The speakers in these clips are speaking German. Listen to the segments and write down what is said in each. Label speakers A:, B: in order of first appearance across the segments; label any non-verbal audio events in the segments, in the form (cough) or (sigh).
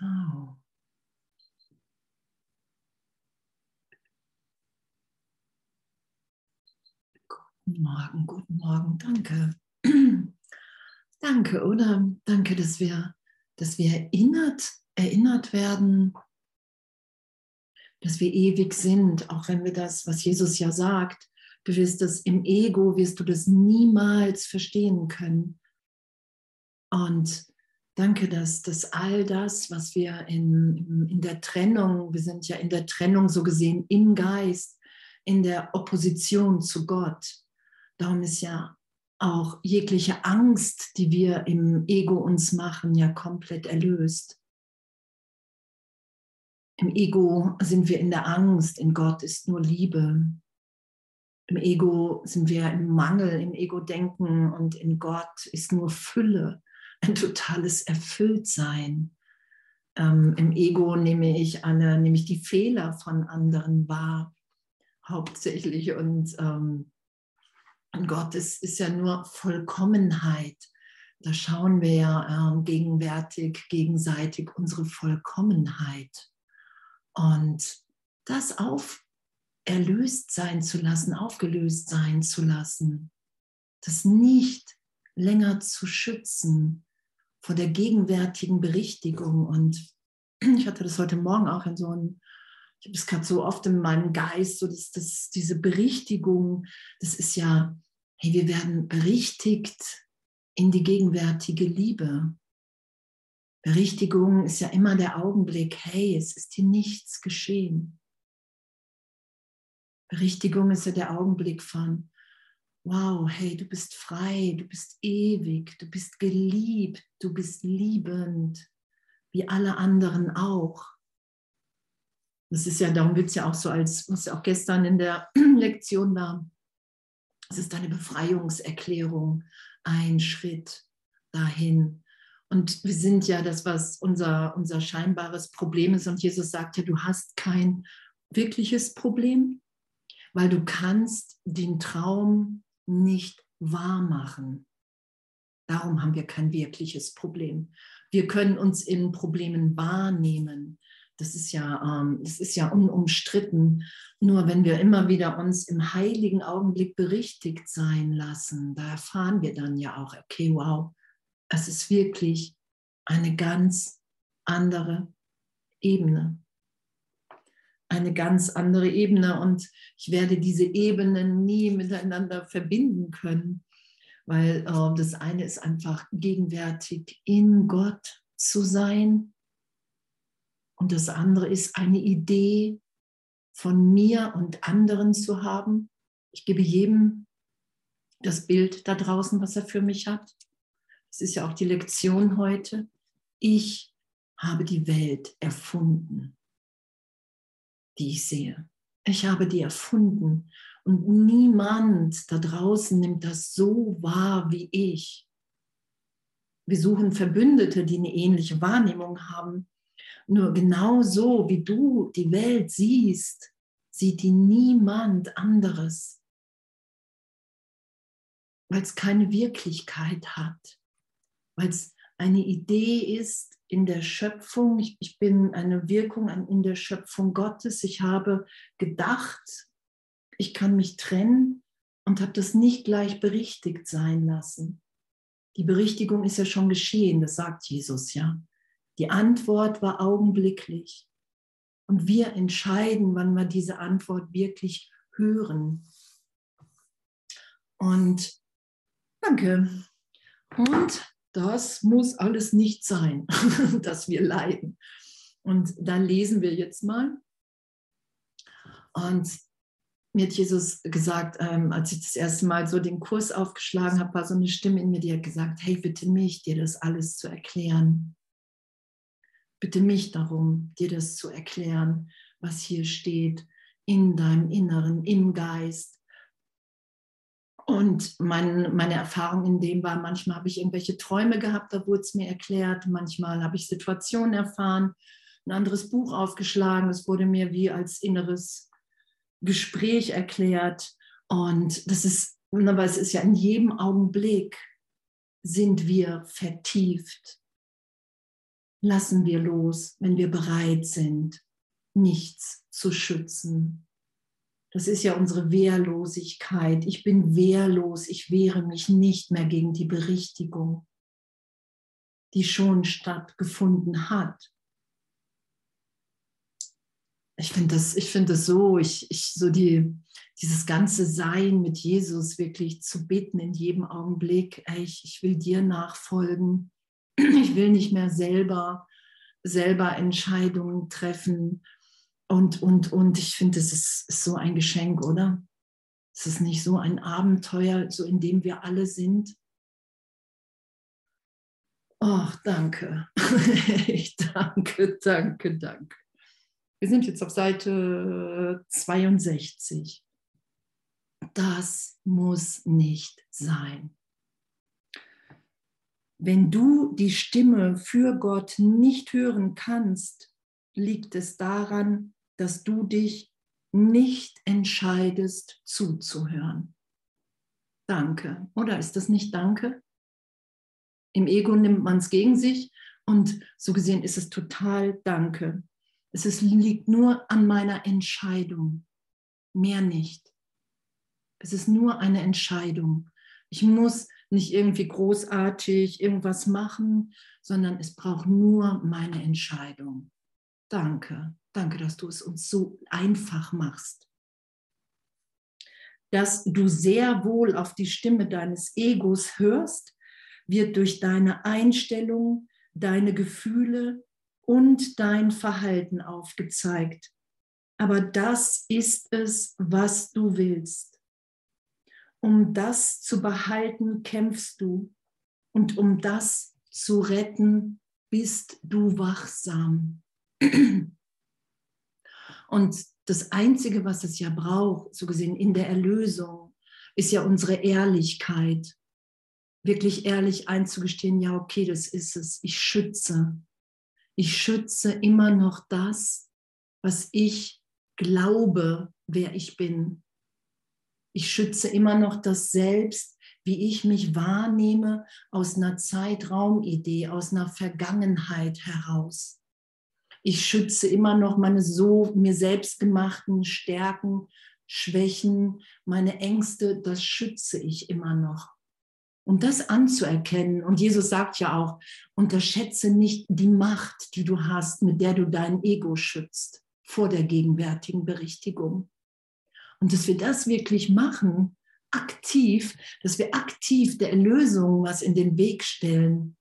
A: So. Guten Morgen, guten Morgen, danke. (clears throat) danke, oder? Danke, dass wir, dass wir erinnert, erinnert werden, dass wir ewig sind, auch wenn wir das, was Jesus ja sagt, du wirst das im Ego, wirst du das niemals verstehen können. Und danke, dass, dass all das, was wir in, in der Trennung, wir sind ja in der Trennung so gesehen im Geist, in der Opposition zu Gott. Darum ist ja auch jegliche Angst, die wir im Ego uns machen, ja komplett erlöst. Im Ego sind wir in der Angst, in Gott ist nur Liebe. Im Ego sind wir im Mangel, im Ego-Denken und in Gott ist nur Fülle, ein totales Erfülltsein. Ähm, Im Ego nehme ich, eine, nehme ich die Fehler von anderen wahr, hauptsächlich. Und, ähm, Gott ist, ist ja nur Vollkommenheit. Da schauen wir ja ähm, gegenwärtig, gegenseitig unsere Vollkommenheit. Und das auf erlöst sein zu lassen, aufgelöst sein zu lassen, das nicht länger zu schützen vor der gegenwärtigen Berichtigung. Und ich hatte das heute Morgen auch in so einem, ich habe es gerade so oft in meinem Geist, so dass, dass diese Berichtigung, das ist ja, hey, wir werden berichtigt in die gegenwärtige Liebe. Berichtigung ist ja immer der Augenblick, hey, es ist hier nichts geschehen. Berichtigung ist ja der Augenblick von, wow, hey, du bist frei, du bist ewig, du bist geliebt, du bist liebend, wie alle anderen auch. Das ist ja, darum wird es ja auch so, als was ja auch gestern in der (clears throat) Lektion war, es ist eine Befreiungserklärung, ein Schritt dahin, und wir sind ja das, was unser, unser scheinbares Problem ist. Und Jesus sagt ja, du hast kein wirkliches Problem, weil du kannst den Traum nicht wahr machen. Darum haben wir kein wirkliches Problem. Wir können uns in Problemen wahrnehmen. Das ist ja, ähm, das ist ja unumstritten. Nur wenn wir immer wieder uns im heiligen Augenblick berichtigt sein lassen, da erfahren wir dann ja auch, okay, wow, es ist wirklich eine ganz andere Ebene. Eine ganz andere Ebene und ich werde diese Ebenen nie miteinander verbinden können, weil äh, das eine ist einfach gegenwärtig in Gott zu sein und das andere ist eine Idee von mir und anderen zu haben. Ich gebe jedem das Bild da draußen, was er für mich hat. Das ist ja auch die Lektion heute. Ich habe die Welt erfunden, die ich sehe. Ich habe die erfunden und niemand da draußen nimmt das so wahr wie ich. Wir suchen Verbündete, die eine ähnliche Wahrnehmung haben. Nur genau so, wie du die Welt siehst, sieht die niemand anderes, weil es keine Wirklichkeit hat weil es eine Idee ist in der Schöpfung. Ich, ich bin eine Wirkung in der Schöpfung Gottes. Ich habe gedacht, ich kann mich trennen und habe das nicht gleich berichtigt sein lassen. Die Berichtigung ist ja schon geschehen, das sagt Jesus ja. Die Antwort war augenblicklich. Und wir entscheiden, wann wir diese Antwort wirklich hören. Und danke. Und das muss alles nicht sein, (laughs) dass wir leiden. Und dann lesen wir jetzt mal. Und mir hat Jesus gesagt, ähm, als ich das erste Mal so den Kurs aufgeschlagen habe, war so eine Stimme in mir, die hat gesagt, hey, bitte mich, dir das alles zu erklären. Bitte mich darum, dir das zu erklären, was hier steht in deinem Inneren, im Geist, und mein, meine Erfahrung in dem war, manchmal habe ich irgendwelche Träume gehabt, da wurde es mir erklärt, manchmal habe ich Situationen erfahren, ein anderes Buch aufgeschlagen, es wurde mir wie als inneres Gespräch erklärt. Und das ist, aber es ist ja in jedem Augenblick sind wir vertieft lassen wir los, wenn wir bereit sind, nichts zu schützen. Das ist ja unsere Wehrlosigkeit. Ich bin wehrlos, ich wehre mich nicht mehr gegen die Berichtigung, die schon stattgefunden hat. Ich finde das, ich finde das so, ich, ich so die, dieses ganze Sein mit Jesus wirklich zu bitten in jedem Augenblick, ey, ich, ich will dir nachfolgen, ich will nicht mehr selber, selber Entscheidungen treffen. Und, und, und ich finde, es ist, ist so ein Geschenk, oder? Es ist nicht so ein Abenteuer, so in dem wir alle sind. Ach, danke. (laughs) ich danke, danke, danke. Wir sind jetzt auf Seite 62. Das muss nicht sein. Wenn du die Stimme für Gott nicht hören kannst, liegt es daran, dass du dich nicht entscheidest zuzuhören. Danke. Oder ist das nicht Danke? Im Ego nimmt man es gegen sich und so gesehen ist es total Danke. Es ist, liegt nur an meiner Entscheidung, mehr nicht. Es ist nur eine Entscheidung. Ich muss nicht irgendwie großartig irgendwas machen, sondern es braucht nur meine Entscheidung. Danke, danke, dass du es uns so einfach machst. Dass du sehr wohl auf die Stimme deines Egos hörst, wird durch deine Einstellung, deine Gefühle und dein Verhalten aufgezeigt. Aber das ist es, was du willst. Um das zu behalten, kämpfst du. Und um das zu retten, bist du wachsam. (clears throat) Und das Einzige, was es ja braucht, so gesehen in der Erlösung, ist ja unsere Ehrlichkeit. Wirklich ehrlich einzugestehen, ja, okay, das ist es. Ich schütze. Ich schütze immer noch das, was ich glaube, wer ich bin. Ich schütze immer noch das Selbst, wie ich mich wahrnehme aus einer Zeitraumidee, aus einer Vergangenheit heraus. Ich schütze immer noch meine so mir selbst gemachten Stärken, Schwächen, meine Ängste, das schütze ich immer noch. Um das anzuerkennen, und Jesus sagt ja auch, unterschätze nicht die Macht, die du hast, mit der du dein Ego schützt vor der gegenwärtigen Berichtigung. Und dass wir das wirklich machen, aktiv, dass wir aktiv der Erlösung was in den Weg stellen.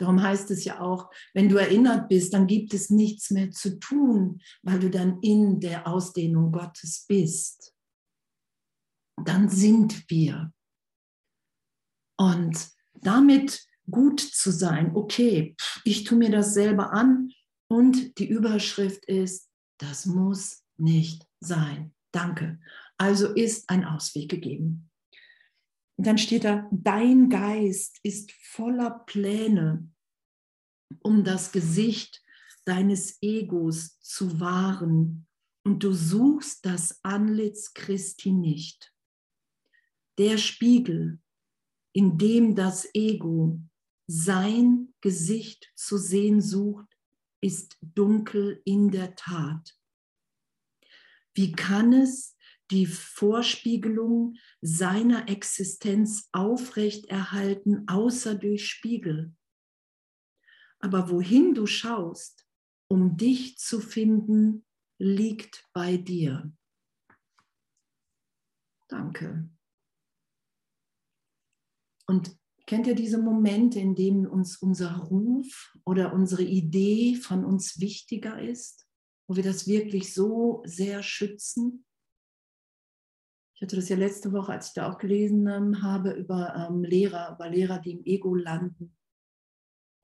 A: Darum heißt es ja auch, wenn du erinnert bist, dann gibt es nichts mehr zu tun, weil du dann in der Ausdehnung Gottes bist. Dann sind wir. Und damit gut zu sein, okay, ich tue mir das selber an und die Überschrift ist, das muss nicht sein. Danke. Also ist ein Ausweg gegeben. Und dann steht da, dein Geist ist voller Pläne, um das Gesicht deines Egos zu wahren. Und du suchst das Antlitz Christi nicht. Der Spiegel, in dem das Ego sein Gesicht zu sehen sucht, ist dunkel in der Tat. Wie kann es die Vorspiegelung seiner Existenz aufrechterhalten, außer durch Spiegel? Aber wohin du schaust, um dich zu finden, liegt bei dir. Danke. Und kennt ihr diese Momente, in denen uns unser Ruf oder unsere Idee von uns wichtiger ist? wo wir das wirklich so sehr schützen. Ich hatte das ja letzte Woche, als ich da auch gelesen ähm, habe, über ähm, Lehrer, über Lehrer, die im Ego landen.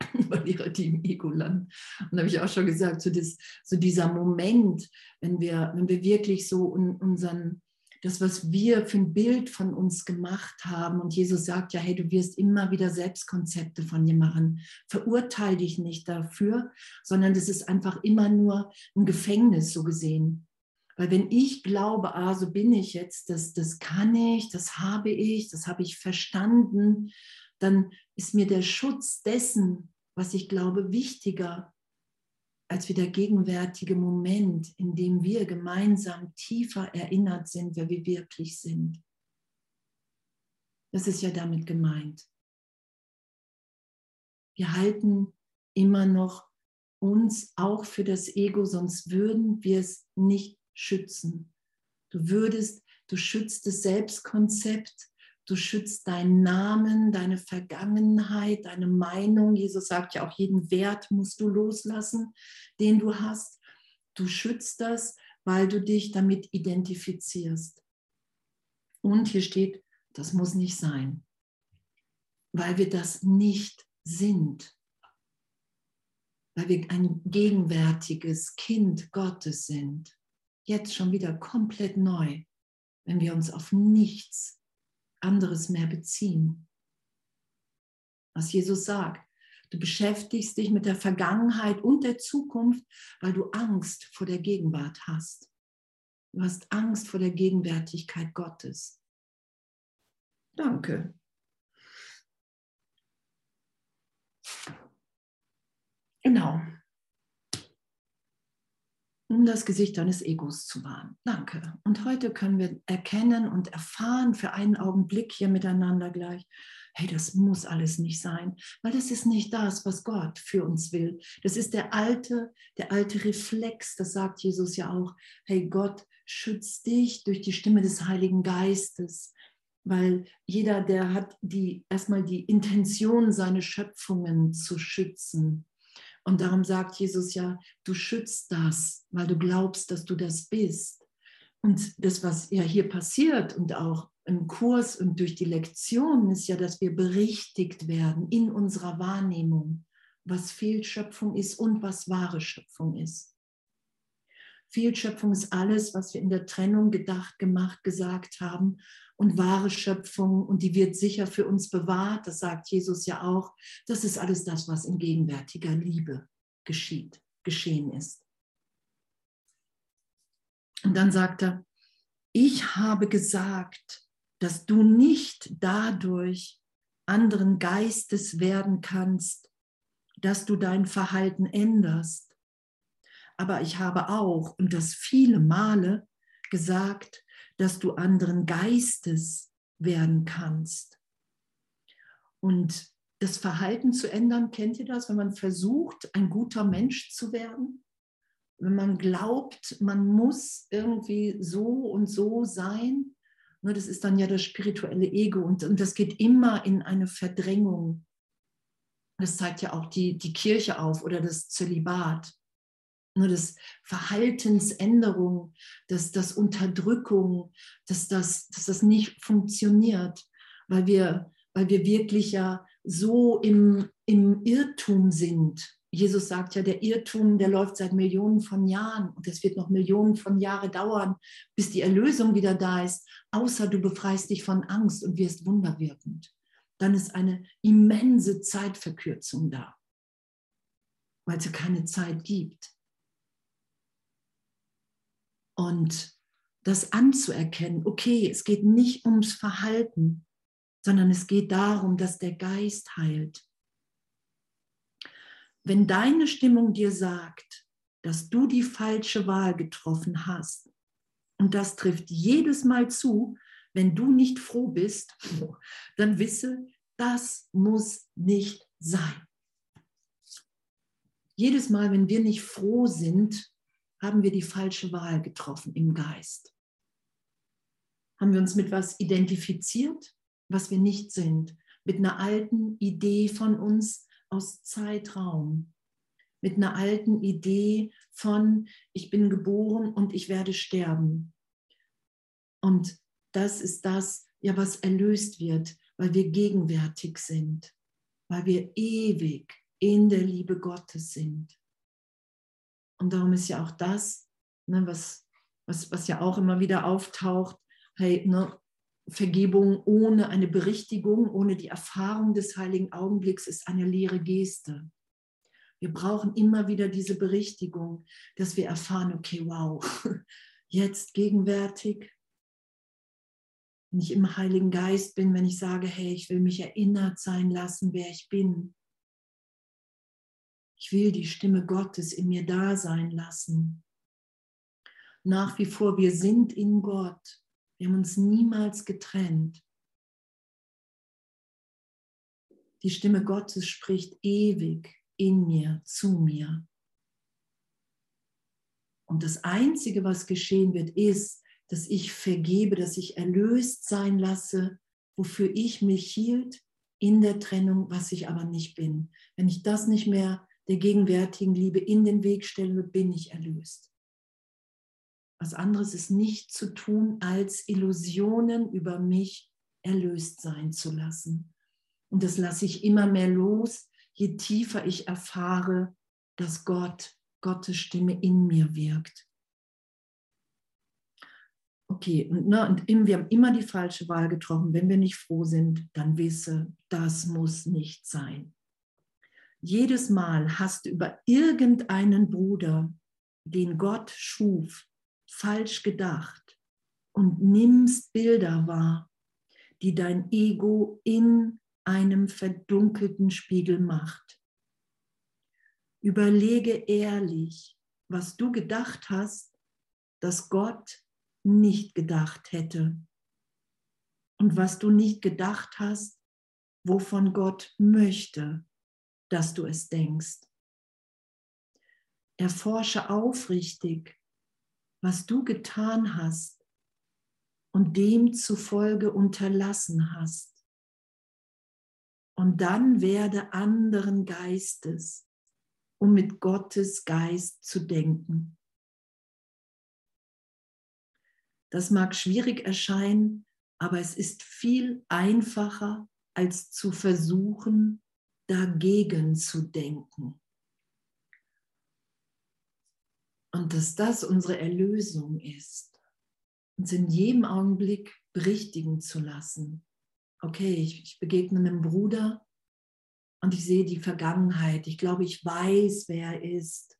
A: (laughs) über Lehrer, die im Ego landen. Und da habe ich auch schon gesagt, so, das, so dieser Moment, wenn wir, wenn wir wirklich so un, unseren, das, was wir für ein Bild von uns gemacht haben. Und Jesus sagt ja, hey, du wirst immer wieder Selbstkonzepte von dir machen. Verurteile dich nicht dafür, sondern das ist einfach immer nur ein Gefängnis so gesehen. Weil wenn ich glaube, ah, so bin ich jetzt, das, das kann ich, das habe ich, das habe ich verstanden, dann ist mir der Schutz dessen was ich glaube, wichtiger als wie der gegenwärtige Moment, in dem wir gemeinsam tiefer erinnert sind, wer wir wirklich sind. Das ist ja damit gemeint. Wir halten immer noch uns auch für das Ego, sonst würden wir es nicht schützen. Du würdest, du schützt das Selbstkonzept, du schützt deinen Namen, deine Vergangenheit, deine Meinung. Jesus sagt ja auch, jeden Wert musst du loslassen, den du hast. Du schützt das, weil du dich damit identifizierst. Und hier steht, das muss nicht sein, weil wir das nicht sind, weil wir ein gegenwärtiges Kind Gottes sind. Jetzt schon wieder komplett neu, wenn wir uns auf nichts anderes mehr beziehen. Was Jesus sagt, du beschäftigst dich mit der Vergangenheit und der Zukunft, weil du Angst vor der Gegenwart hast. Du hast Angst vor der Gegenwärtigkeit Gottes. Danke. Genau. Um das Gesicht deines Egos zu wahren. Danke. Und heute können wir erkennen und erfahren für einen Augenblick hier miteinander gleich, hey, das muss alles nicht sein, weil das ist nicht das, was Gott für uns will. Das ist der alte, der alte Reflex, das sagt Jesus ja auch. Hey, Gott schützt dich durch die Stimme des Heiligen Geistes weil jeder, der hat die erstmal die Intention, seine Schöpfungen zu schützen. Und darum sagt Jesus ja, du schützt das, weil du glaubst, dass du das bist. Und das, was ja hier passiert und auch im Kurs und durch die Lektionen, ist ja, dass wir berichtigt werden in unserer Wahrnehmung, was Fehlschöpfung ist und was wahre Schöpfung ist. Fehlschöpfung ist alles, was wir in der Trennung gedacht, gemacht, gesagt haben und wahre Schöpfung und die wird sicher für uns bewahrt. Das sagt Jesus ja auch. Das ist alles das, was in gegenwärtiger Liebe geschieht, geschehen ist. Und dann sagt er, ich habe gesagt, dass du nicht dadurch anderen Geistes werden kannst, dass du dein Verhalten änderst. Aber ich habe auch, und das viele Male, gesagt, dass du anderen Geistes werden kannst. Und das Verhalten zu ändern, kennt ihr das, wenn man versucht, ein guter Mensch zu werden? Wenn man glaubt, man muss irgendwie so und so sein, nur das ist dann ja das spirituelle Ego und, und das geht immer in eine Verdrängung. Das zeigt ja auch die, die Kirche auf oder das Zölibat nur das Verhaltensänderung, dass das Unterdrückung, dass das, dass das nicht funktioniert, weil wir, weil wir wirklich ja so im, im Irrtum sind. Jesus sagt ja, der Irrtum, der läuft seit Millionen von Jahren und es wird noch Millionen von Jahren dauern, bis die Erlösung wieder da ist, außer du befreist dich von Angst und wirst wunderwirkend. Dann ist eine immense Zeitverkürzung da, weil es ja keine Zeit gibt. Und das anzuerkennen, okay, es geht nicht ums Verhalten, sondern es geht darum, dass der Geist heilt. Wenn deine Stimmung dir sagt, dass du die falsche Wahl getroffen hast, und das trifft jedes Mal zu, wenn du nicht froh bist, (laughs) dann wisse, das muss nicht sein. Jedes Mal, wenn wir nicht froh sind, haben wir die falsche Wahl getroffen im Geist? Haben wir uns mit was identifiziert, was wir nicht sind? Mit einer alten Idee von uns aus Zeitraum? Mit einer alten Idee von, ich bin geboren und ich werde sterben? Und das ist das, ja, was erlöst wird, weil wir gegenwärtig sind, weil wir ewig in der Liebe Gottes sind. Und darum ist ja auch das, ne, was, was, was ja auch immer wieder auftaucht, hey, ne, Vergebung ohne eine Berichtigung, ohne die Erfahrung des heiligen Augenblicks ist eine leere Geste. Wir brauchen immer wieder diese Berichtigung, dass wir erfahren, okay, wow, (laughs) jetzt gegenwärtig, wenn ich im Heiligen Geist bin, wenn ich sage, hey, ich will mich erinnert sein lassen, wer ich bin, Ich will die Stimme Gottes in mir da sein lassen. Nach wie vor, wir sind in Gott. Wir haben uns niemals getrennt. Die Stimme Gottes spricht ewig in mir, zu mir. Und das Einzige, was geschehen wird, ist, dass ich vergebe, dass ich erlöst sein lasse, wofür ich mich hielt in der Trennung, was ich aber nicht bin. Wenn ich das nicht mehr der gegenwärtigen Liebe in den Weg stelle, bin ich erlöst. Was anderes ist nicht zu tun, als Illusionen über mich erlöst sein zu lassen. Und das lasse ich immer mehr los, je tiefer ich erfahre, dass Gott, Gottes Stimme in mir wirkt. Okay, und, ne, und wir haben immer die falsche Wahl getroffen. Wenn wir nicht froh sind, dann wisse, das muss nicht sein. Jedes Mal hast du über irgendeinen Bruder, den Gott schuf, falsch gedacht und nimmst Bilder wahr, die dein Ego in einem verdunkelten Spiegel macht. Überlege ehrlich, was du gedacht hast, dass Gott nicht gedacht hätte und was du nicht gedacht hast, wovon Gott möchte, dass du es denkst. Erforsche aufrichtig, was du getan hast und demzufolge unterlassen hast. Und dann werde anderen Geistes, um mit Gottes Geist zu denken. Das mag schwierig erscheinen, aber es ist viel einfacher, als zu versuchen, dagegen zu denken. Und dass das unsere Erlösung ist, uns in jedem Augenblick berichtigen zu lassen okay, ich, ich begegne einem Bruder und ich sehe die Vergangenheit. Ich glaube, ich weiß, wer er ist.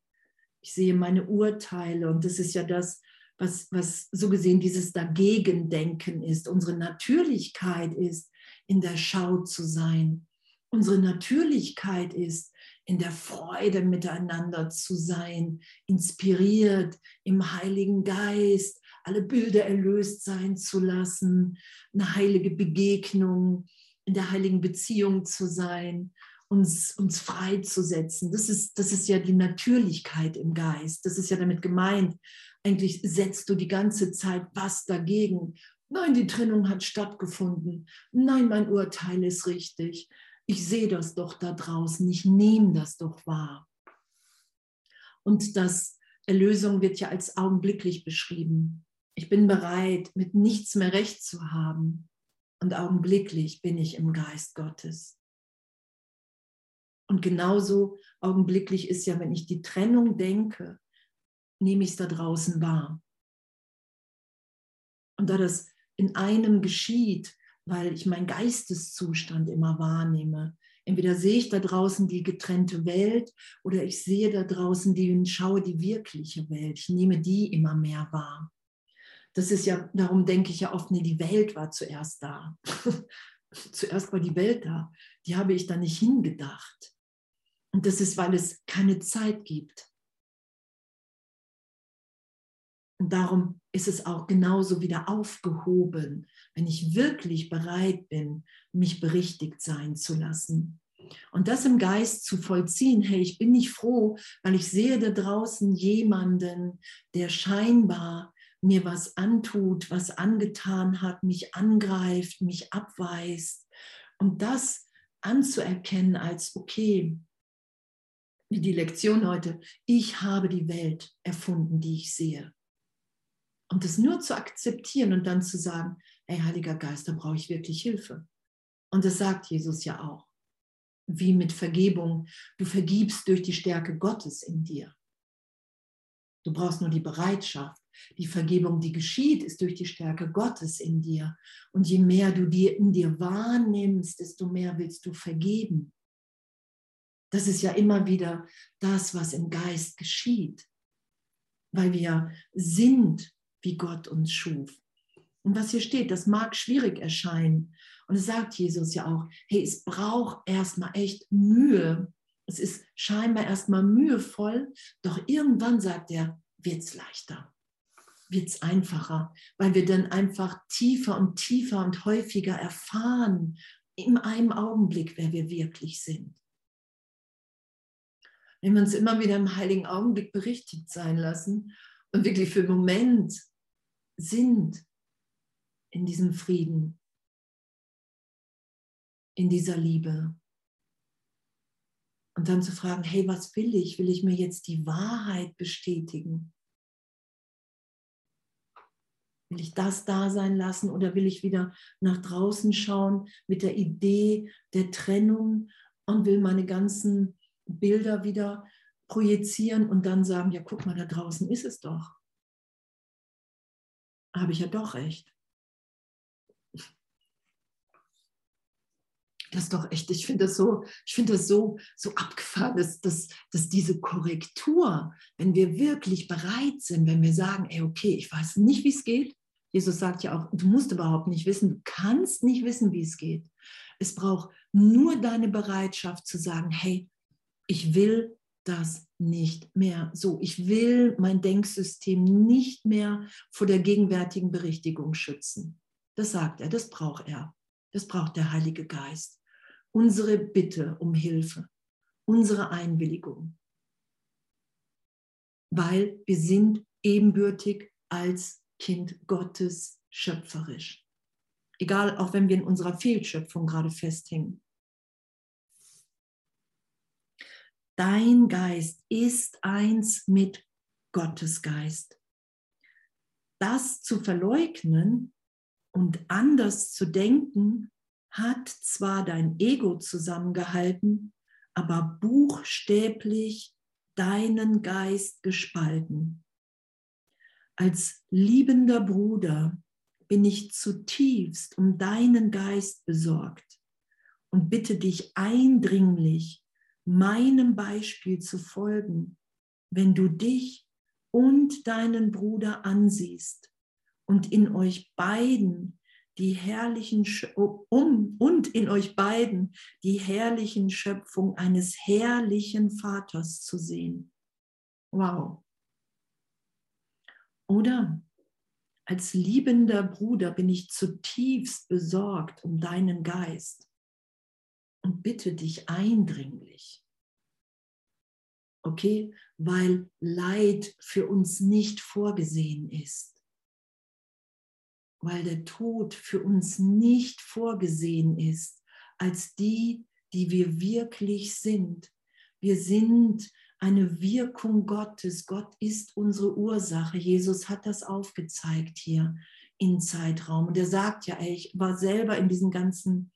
A: Ich sehe meine Urteile und das ist ja das, was, was so gesehen dieses Dagegendenken ist. Unsere Natürlichkeit ist, in der Schau zu sein. Unsere Natürlichkeit ist, in der Freude miteinander zu sein, inspiriert im Heiligen Geist, alle Bilder erlöst sein zu lassen, eine heilige Begegnung, in der heiligen Beziehung zu sein, uns, uns freizusetzen. Das ist, das ist ja die Natürlichkeit im Geist. Das ist ja damit gemeint. Eigentlich setzt du die ganze Zeit was dagegen. Nein, die Trennung hat stattgefunden. Nein, mein Urteil ist richtig. Ich sehe das doch da draußen. Ich nehme das doch wahr. Und das Erlösung wird ja als augenblicklich beschrieben. Ich bin bereit, mit nichts mehr recht zu haben. Und augenblicklich bin ich im Geist Gottes. Und genauso augenblicklich ist ja, wenn ich die Trennung denke, nehme ich es da draußen wahr. Und da das in einem geschieht, weil ich meinen Geisteszustand immer wahrnehme, entweder sehe ich da draußen die getrennte Welt oder ich sehe da draußen die und schaue die wirkliche Welt. Ich nehme die immer mehr wahr das ist ja, darum denke ich ja oft, nee, die Welt war zuerst da. (laughs) zuerst war die Welt da. Die habe ich da nicht hingedacht. Und das ist, weil es keine Zeit gibt. Und darum ist es auch genauso wieder aufgehoben, wenn ich wirklich bereit bin, mich berichtigt sein zu lassen. Und das im Geist zu vollziehen, hey, ich bin nicht froh, weil ich sehe da draußen jemanden, der scheinbar mir was antut, was angetan hat, mich angreift, mich abweist. Und das anzuerkennen als, okay, wie die Lektion heute, ich habe die Welt erfunden, die ich sehe. Und das nur zu akzeptieren und dann zu sagen, ey, Heiliger Geist, da brauche ich wirklich Hilfe. Und das sagt Jesus ja auch. Wie mit Vergebung. Du vergibst durch die Stärke Gottes in dir. Du brauchst nur die Bereitschaft. Die Vergebung, die geschieht, ist durch die Stärke Gottes in dir. Und je mehr du dir in dir wahrnimmst, desto mehr willst du vergeben. Das ist ja immer wieder das, was im Geist geschieht, weil wir sind, wie Gott uns schuf. Und was hier steht, das mag schwierig erscheinen. Und es sagt Jesus ja auch, hey, es braucht erstmal echt Mühe, Es ist scheinbar erstmal mühevoll, doch irgendwann sagt er, wird es leichter, wird es einfacher, weil wir dann einfach tiefer und tiefer und häufiger erfahren, in einem Augenblick, wer wir wirklich sind. Wenn wir uns immer wieder im heiligen Augenblick berichtigt sein lassen und wirklich für einen Moment sind in diesem Frieden, in dieser Liebe. Und dann zu fragen, hey, was will ich? Will ich mir jetzt die Wahrheit bestätigen? Will ich das da sein lassen oder will ich wieder nach draußen schauen mit der Idee der Trennung und will meine ganzen Bilder wieder projizieren und dann sagen, ja, guck mal, da draußen ist es doch. Habe ich ja doch recht. Das ist doch echt, ich finde das so, ich finde das so, so abgefahren, dass, dass, dass diese Korrektur, wenn wir wirklich bereit sind, wenn wir sagen, ey, okay, ich weiß nicht, wie es geht. Jesus sagt ja auch, du musst überhaupt nicht wissen, du kannst nicht wissen, wie es geht. Es braucht nur deine Bereitschaft zu sagen, hey, ich will das nicht mehr so. Ich will mein Denksystem nicht mehr vor der gegenwärtigen Berichtigung schützen. Das sagt er, das braucht er. Das braucht der Heilige Geist. Unsere Bitte um Hilfe, unsere Einwilligung. Weil wir sind ebenbürtig als Kind Gottes schöpferisch. Egal, auch wenn wir in unserer Fehlschöpfung gerade festhängen. Dein Geist ist eins mit Gottes Geist. Das zu verleugnen und anders zu denken, hat zwar dein Ego zusammengehalten, aber buchstäblich deinen Geist gespalten. Als liebender Bruder bin ich zutiefst um deinen Geist besorgt und bitte dich eindringlich, meinem Beispiel zu folgen, wenn du dich und deinen Bruder ansiehst und in euch beiden die herrlichen um und in euch beiden die herrlichen Schöpfung eines herrlichen Vaters zu sehen. Wow. Oder als liebender Bruder bin ich zutiefst besorgt um deinen Geist und bitte dich eindringlich. Okay, weil Leid für uns nicht vorgesehen ist. Weil der Tod für uns nicht vorgesehen ist als die, die wir wirklich sind. Wir sind eine Wirkung Gottes. Gott ist unsere Ursache. Jesus hat das aufgezeigt hier in Zeitraum. Und er sagt ja, ich war selber in diesen ganzen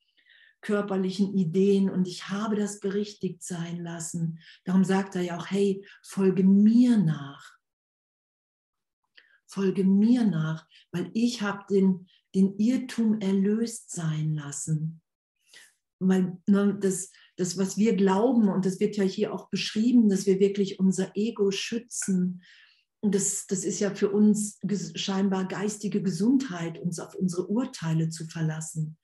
A: körperlichen Ideen und ich habe das berichtigt sein lassen. Darum sagt er ja auch, hey, folge mir nach. Folge mir nach, weil ich habe den, den Irrtum erlöst sein lassen. Weil ne, das, das, was wir glauben, und das wird ja hier auch beschrieben, dass wir wirklich unser Ego schützen, und das, das ist ja für uns scheinbar geistige Gesundheit, uns auf unsere Urteile zu verlassen.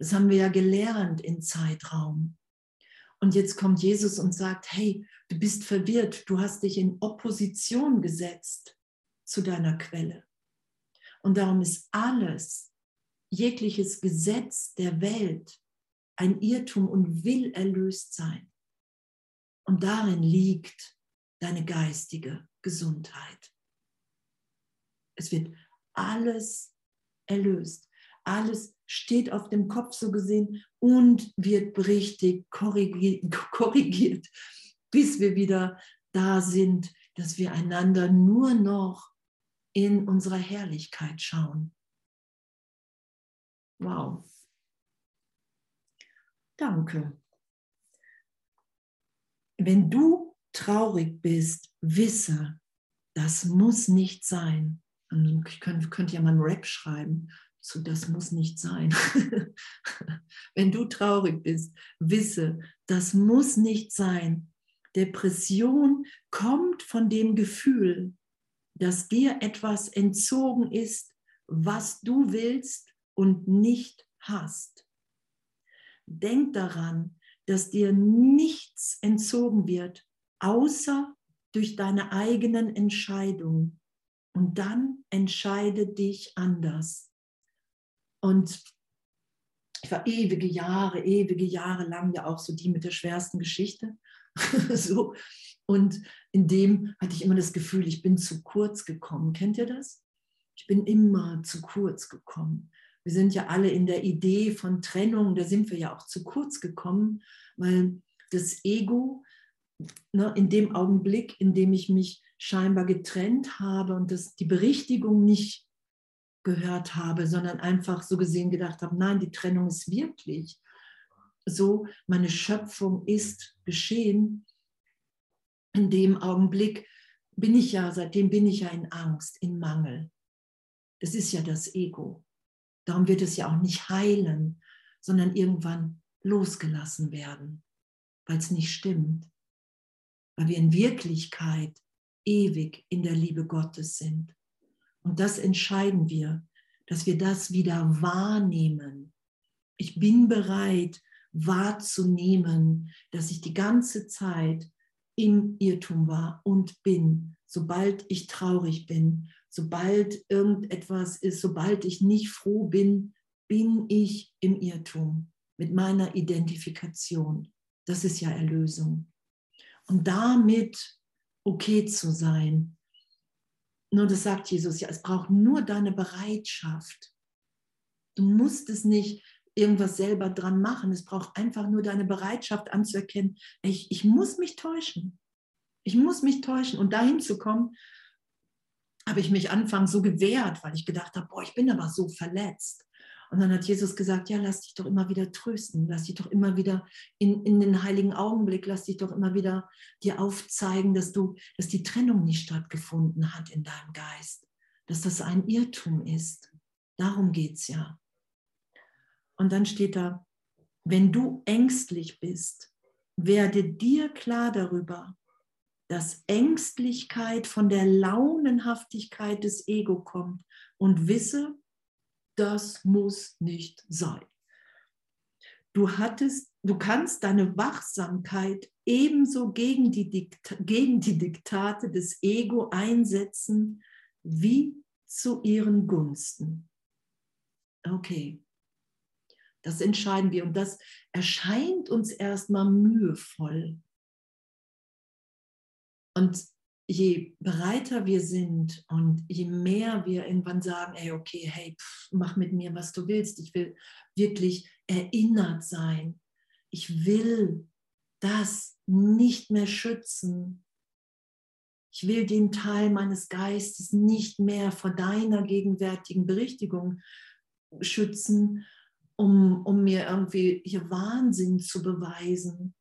A: Das haben wir ja gelernt in Zeitraum. Und jetzt kommt Jesus und sagt, hey, du bist verwirrt, du hast dich in Opposition gesetzt zu deiner Quelle. Und darum ist alles, jegliches Gesetz der Welt ein Irrtum und will erlöst sein. Und darin liegt deine geistige Gesundheit. Es wird alles erlöst, alles steht auf dem Kopf so gesehen und wird richtig korrigiert, (laughs) korrigiert, bis wir wieder da sind, dass wir einander nur noch in unserer Herrlichkeit schauen. Wow. Danke. Wenn du traurig bist, wisse, das muss nicht sein. Ich könnte, könnte ja mal einen Rap schreiben so das muss nicht sein. (laughs) Wenn du traurig bist, wisse, das muss nicht sein. Depression kommt von dem Gefühl, dass dir etwas entzogen ist, was du willst und nicht hast. Denk daran, dass dir nichts entzogen wird, außer durch deine eigenen Entscheidungen. Und dann entscheide dich anders. Und ich war ewige Jahre, ewige Jahre lang ja auch so die mit der schwersten Geschichte. (laughs) so. Und in dem hatte ich immer das Gefühl, ich bin zu kurz gekommen. Kennt ihr das? Ich bin immer zu kurz gekommen. Wir sind ja alle in der Idee von Trennung, da sind wir ja auch zu kurz gekommen, weil das Ego ne, in dem Augenblick, in dem ich mich scheinbar getrennt habe und das, die Berichtigung nicht gehört habe, sondern einfach so gesehen gedacht habe, nein, die Trennung ist wirklich so, meine Schöpfung ist geschehen. In dem Augenblick bin ich ja, seitdem bin ich ja in Angst, in Mangel. Das ist ja das Ego. Darum wird es ja auch nicht heilen, sondern irgendwann losgelassen werden, weil es nicht stimmt, weil wir in Wirklichkeit ewig in der Liebe Gottes sind. Und das entscheiden wir, dass wir das wieder wahrnehmen. Ich bin bereit wahrzunehmen, dass ich die ganze Zeit im Irrtum war und bin, sobald ich traurig bin, sobald irgendetwas ist, sobald ich nicht froh bin, bin ich im Irrtum mit meiner Identifikation. Das ist ja Erlösung. Und damit okay zu sein, nur das sagt Jesus ja, es braucht nur deine Bereitschaft. Du musst es nicht irgendwas selber dran machen. Es braucht einfach nur deine Bereitschaft anzuerkennen, ich, ich muss mich täuschen. Ich muss mich täuschen. Und dahin zu kommen, habe ich mich anfangs so gewehrt, weil ich gedacht habe, boah, ich bin aber so verletzt. Und dann hat Jesus gesagt, ja, lass dich doch immer wieder trösten, lass dich doch immer wieder in, in den heiligen Augenblick, lass dich doch immer wieder dir aufzeigen, dass du, dass die Trennung nicht stattgefunden hat in deinem Geist, dass das ein Irrtum ist. Darum geht es ja. Und dann steht da, wenn du ängstlich bist, werde dir klar darüber, dass Ängstlichkeit von der Launenhaftigkeit des Ego kommt und wisse, das muss nicht sein. Du hattest, du kannst deine Wachsamkeit ebenso gegen die, gegen die Diktate des Ego einsetzen wie zu ihren Gunsten. Okay, das entscheiden wir und das erscheint uns erstmal mühevoll. Und je bereiter wir sind und je mehr wir irgendwann sagen, ey, okay, hey, pff, mach mit mir, was du willst. Ich will wirklich erinnert sein. Ich will das nicht mehr schützen. Ich will den Teil meines Geistes nicht mehr vor deiner gegenwärtigen Berichtigung schützen, um, um mir irgendwie hier Wahnsinn zu beweisen,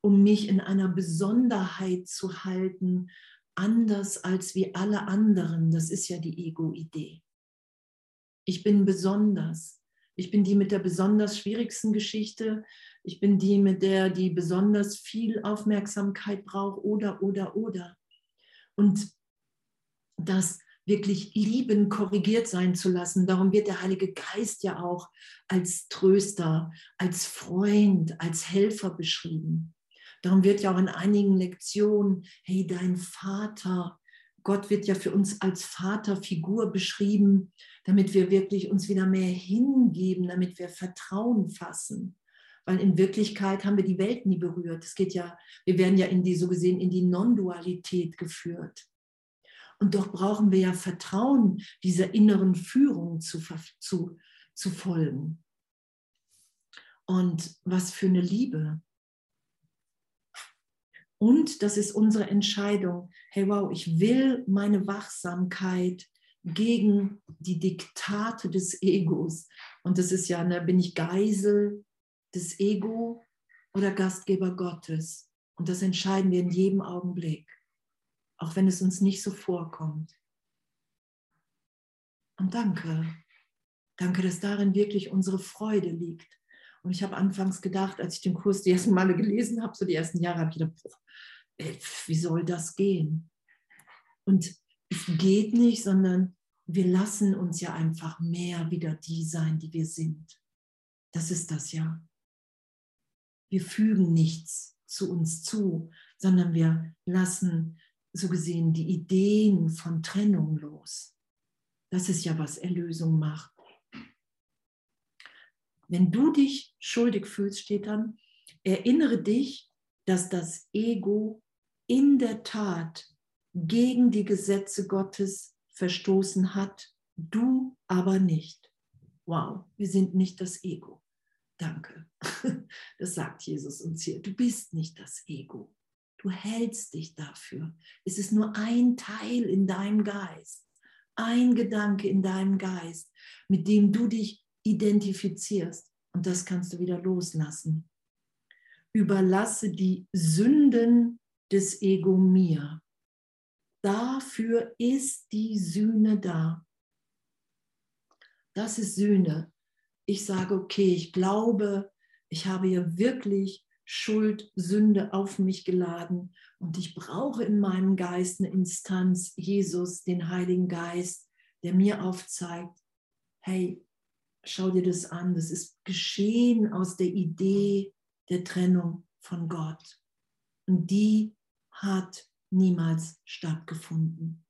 A: um mich in einer Besonderheit zu halten, anders als wie alle anderen. Das ist ja die Ego-Idee. Ich bin besonders. Ich bin die mit der besonders schwierigsten Geschichte. Ich bin die mit der, die besonders viel Aufmerksamkeit braucht oder, oder, oder. Und das wirklich lieben korrigiert sein zu lassen. Darum wird der Heilige Geist ja auch als Tröster, als Freund, als Helfer beschrieben. Darum wird ja auch in einigen Lektionen, hey, dein Vater, Gott wird ja für uns als Vaterfigur beschrieben, damit wir wirklich uns wieder mehr hingeben, damit wir Vertrauen fassen. Weil in Wirklichkeit haben wir die Welt nie berührt. Es geht ja, wir werden ja in die, so gesehen, in die Non-Dualität geführt. Und doch brauchen wir ja Vertrauen, dieser inneren Führung zu, zu, zu folgen. Und was für eine Liebe. Und das ist unsere Entscheidung. Hey, wow, ich will meine Wachsamkeit gegen die Diktate des Egos. Und das ist ja, ne, bin ich Geisel des Ego oder Gastgeber Gottes? Und das entscheiden wir in jedem Augenblick, auch wenn es uns nicht so vorkommt. Und danke, danke, dass darin wirklich unsere Freude liegt. Und ich habe anfangs gedacht, als ich den Kurs die ersten Male gelesen habe, so die ersten Jahre, habe ich gedacht, ey, wie soll das gehen? Und es geht nicht, sondern wir lassen uns ja einfach mehr wieder die sein, die wir sind. Das ist das ja. Wir fügen nichts zu uns zu, sondern wir lassen so gesehen die Ideen von Trennung los. Das ist ja, was Erlösung macht. Wenn du dich schuldig fühlst, steht dann, erinnere dich, dass das Ego in der Tat gegen die Gesetze Gottes verstoßen hat, du aber nicht. Wow, wir sind nicht das Ego. Danke. (laughs) Das sagt Jesus uns hier. Du bist nicht das Ego. Du hältst dich dafür. Es ist nur ein Teil in deinem Geist, ein Gedanke in deinem Geist, mit dem du dich identifizierst. Und das kannst du wieder loslassen. Überlasse die Sünden des Ego mir. Dafür ist die Sühne da. Das ist Sühne. Ich sage, okay, ich glaube, ich habe hier wirklich Schuld, Sünde auf mich geladen und ich brauche in meinem Geist eine Instanz, Jesus, den Heiligen Geist, der mir aufzeigt, hey, schau dir das an, das ist geschehen aus der Idee der Trennung von Gott. Und die hat niemals stattgefunden.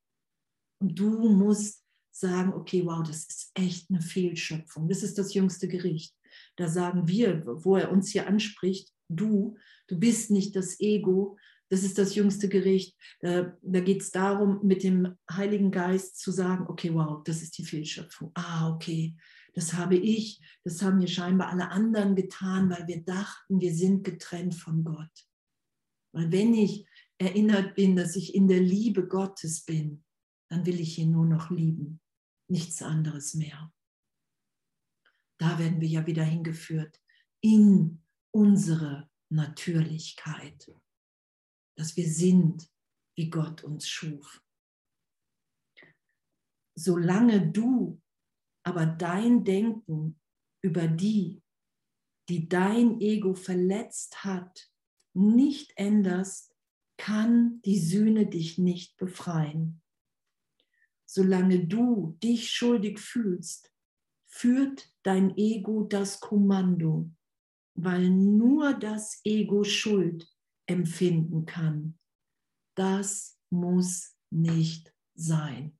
A: Und du musst sagen, okay, wow, das ist echt eine Fehlschöpfung. Das ist das jüngste Gericht. Da sagen wir, wo er uns hier anspricht, du, du bist nicht das Ego, das ist das jüngste Gericht. Da, da geht es darum, mit dem Heiligen Geist zu sagen, okay, wow, das ist die Fehlschöpfung. Ah, okay, das habe ich, das haben mir scheinbar alle anderen getan, weil wir dachten, wir sind getrennt von Gott. Weil wenn ich erinnert bin, dass ich in der Liebe Gottes bin, dann will ich ihn nur noch lieben, nichts anderes mehr. Da werden wir ja wieder hingeführt in unsere Natürlichkeit, dass wir sind, wie Gott uns schuf. Solange du aber dein Denken über die, die dein Ego verletzt hat, nicht änderst, kann die Sühne dich nicht befreien. Solange du dich schuldig fühlst, führt dein Ego das Kommando, weil nur das Ego Schuld empfinden kann. Das muss nicht sein.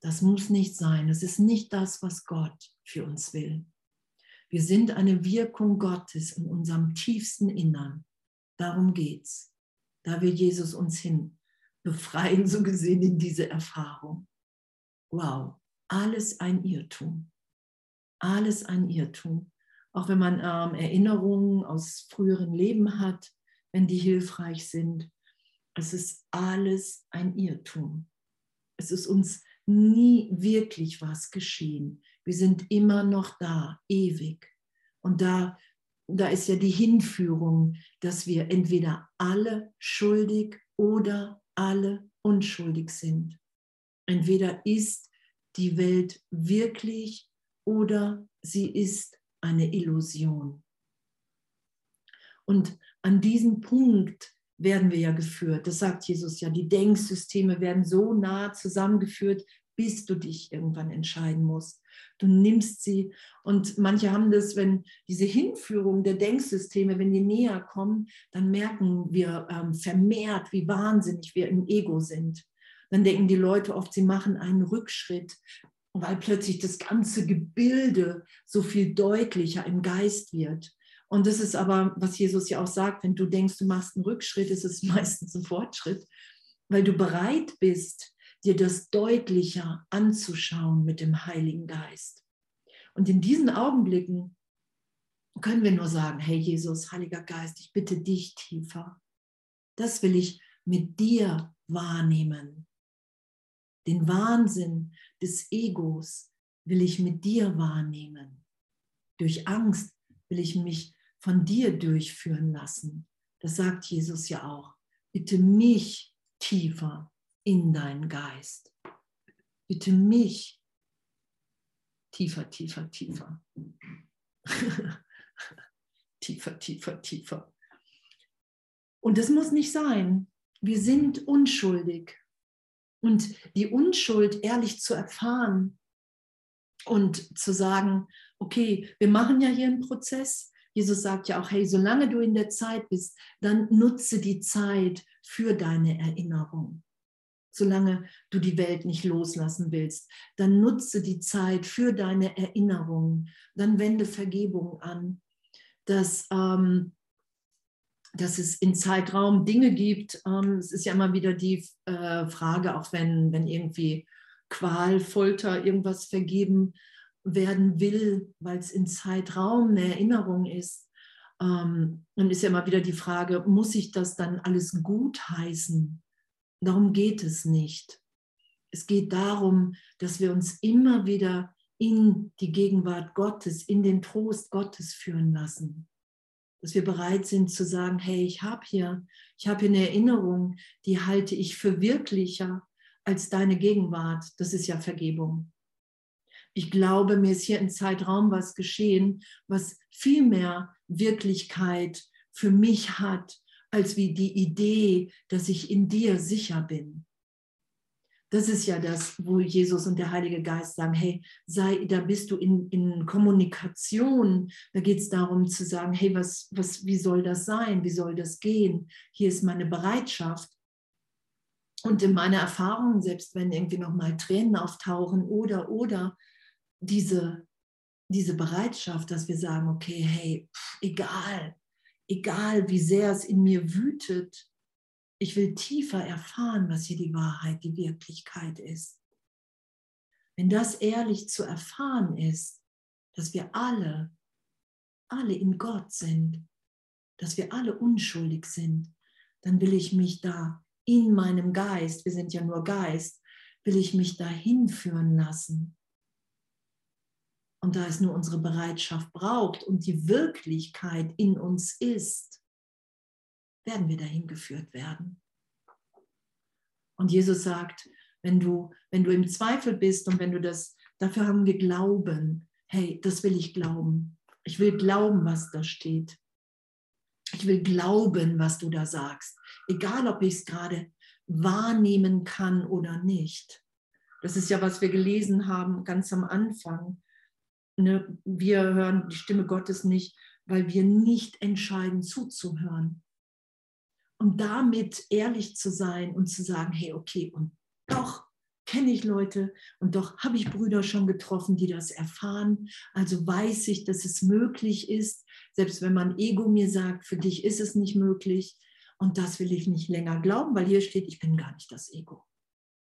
A: Das muss nicht sein. Es ist nicht das, was Gott für uns will. Wir sind eine Wirkung Gottes in unserem tiefsten Innern. Darum geht's. Da will Jesus uns hin befreien, (laughs) so gesehen in diese Erfahrung. Wow, alles ein Irrtum. Alles ein Irrtum. Auch wenn man ähm, Erinnerungen aus früheren Leben hat, wenn die hilfreich sind. Es ist alles ein Irrtum. Es ist uns nie wirklich was geschehen. Wir sind immer noch da, ewig. Und da, da ist ja die Hinführung, dass wir entweder alle schuldig oder alle unschuldig sind. Entweder ist die Welt wirklich oder sie ist eine Illusion. Und an diesem Punkt werden wir ja geführt. Das sagt Jesus ja. Die Denksysteme werden so nah zusammengeführt, bis du dich irgendwann entscheiden musst. Du nimmst sie und manche haben das, wenn diese Hinführung der Denksysteme, wenn die näher kommen, dann merken wir ähm, vermehrt, wie wahnsinnig wir im Ego sind. Dann denken die Leute oft, sie machen einen Rückschritt, weil plötzlich das ganze Gebilde so viel deutlicher im Geist wird. Und das ist aber, was Jesus ja auch sagt, wenn du denkst, du machst einen Rückschritt, ist es (laughs) meistens ein Fortschritt, weil du bereit bist, dir das deutlicher anzuschauen mit dem Heiligen Geist. Und in diesen Augenblicken können wir nur sagen, hey Jesus, Heiliger Geist, ich bitte dich tiefer. Das will ich mit dir wahrnehmen. Den Wahnsinn des Egos will ich mit dir wahrnehmen. Durch Angst will ich mich von dir durchführen lassen. Das sagt Jesus ja auch. Bitte mich tiefer in deinen Geist. Bitte mich tiefer, tiefer, tiefer. (laughs) tiefer, tiefer, tiefer. Und das muss nicht sein. Wir sind unschuldig. Und die Unschuld ehrlich zu erfahren und zu sagen, okay, wir machen ja hier einen Prozess, Jesus sagt ja auch, hey, solange du in der Zeit bist, dann nutze die Zeit für deine Erinnerung. Solange du die Welt nicht loslassen willst, dann nutze die Zeit für deine Erinnerung. Dann wende Vergebung an, dass, ähm, dass es in Zeitraum Dinge gibt. Ähm, es ist ja immer wieder die äh, Frage, auch wenn, wenn irgendwie Qual, Folter, irgendwas vergeben werden will, weil es in Zeitraum eine Erinnerung ist. Ähm, dann ist ja immer wieder die Frage, muss ich das dann alles gut heißen? Darum geht es nicht. Es geht darum, dass wir uns immer wieder in die Gegenwart Gottes, in den Trost Gottes führen lassen. Dass wir bereit sind zu sagen, hey, ich habe hier, ich habe hier eine Erinnerung, die halte ich für wirklicher als deine Gegenwart. Das ist ja Vergebung. Ich glaube, mir ist hier im Zeitraum was geschehen, was viel mehr Wirklichkeit für mich hat, als wie die Idee, dass ich in dir sicher bin. Das ist ja das, wo Jesus und der Heilige Geist sagen, hey, sei, da bist du in, in Kommunikation. Da geht es darum zu sagen, hey, was, was, wie soll das sein? Wie soll das gehen? Hier ist meine Bereitschaft. Und in meiner Erfahrung, selbst wenn irgendwie nochmal Tränen auftauchen oder, oder, diese, diese Bereitschaft, dass wir sagen, okay, hey, pff, egal, egal wie sehr es in mir wütet, ich will tiefer erfahren, was hier die Wahrheit, die Wirklichkeit ist. Wenn das ehrlich zu erfahren ist, dass wir alle, alle in Gott sind, dass wir alle unschuldig sind, dann will ich mich da in meinem Geist, wir sind ja nur Geist, will ich mich da hinführen lassen und da es nur unsere Bereitschaft braucht und die Wirklichkeit in uns ist, werden wir dahin geführt werden. Und Jesus sagt, wenn du, wenn du im Zweifel bist und wenn du das, dafür haben wir Glauben. Hey, das will ich glauben. Ich will glauben, was da steht. Ich will glauben, was du da sagst. Egal, ob ich es gerade wahrnehmen kann oder nicht. Das ist ja, was wir gelesen haben ganz am Anfang ne, wir hören die Stimme Gottes nicht, weil wir nicht entscheiden zuzuhören. Und damit ehrlich zu sein und zu sagen, hey, okay, und doch kenne ich Leute und doch habe ich Brüder schon getroffen, die das erfahren. Also weiß ich, dass es möglich ist, selbst wenn mein Ego mir sagt, für dich ist es nicht möglich. Und das will ich nicht länger glauben, weil hier steht, ich bin gar nicht das Ego.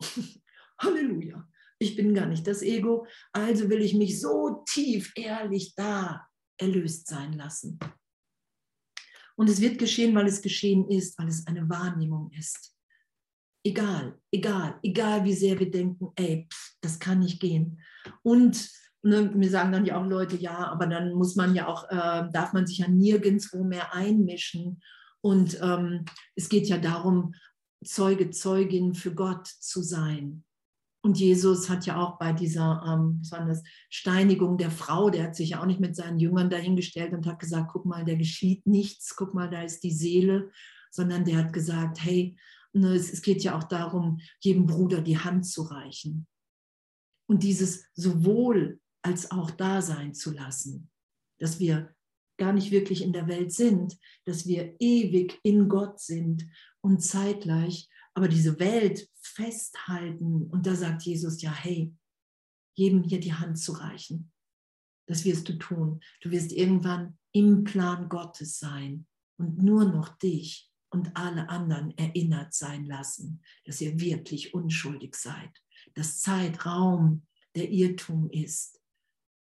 A: (laughs) Halleluja ich bin gar nicht das Ego, also will ich mich so tief ehrlich da erlöst sein lassen. Und es wird geschehen, weil es geschehen ist, weil es eine Wahrnehmung ist. Egal, egal, egal wie sehr wir denken, ey, pff, das kann nicht gehen. Und ne, mir sagen dann ja auch Leute, ja, aber dann muss man ja auch, äh, darf man sich ja nirgendwo mehr einmischen. Und ähm, es geht ja darum, Zeuge, Zeugin für Gott zu sein. Und Jesus hat ja auch bei dieser ähm, das, Steinigung der Frau, der hat sich ja auch nicht mit seinen Jüngern dahingestellt und hat gesagt, guck mal, da geschieht nichts, guck mal, da ist die Seele, sondern der hat gesagt, hey, ne, es, es geht ja auch darum, jedem Bruder die Hand zu reichen. Und dieses sowohl als auch da sein zu lassen, dass wir gar nicht wirklich in der Welt sind, dass wir ewig in Gott sind und zeitgleich aber diese Welt festhalten. Und da sagt Jesus ja, hey, jedem hier die Hand zu reichen. Das wirst du tun. Du wirst irgendwann im Plan Gottes sein und nur noch dich und alle anderen erinnert sein lassen, dass ihr wirklich unschuldig seid. Dass Zeitraum der Irrtum ist.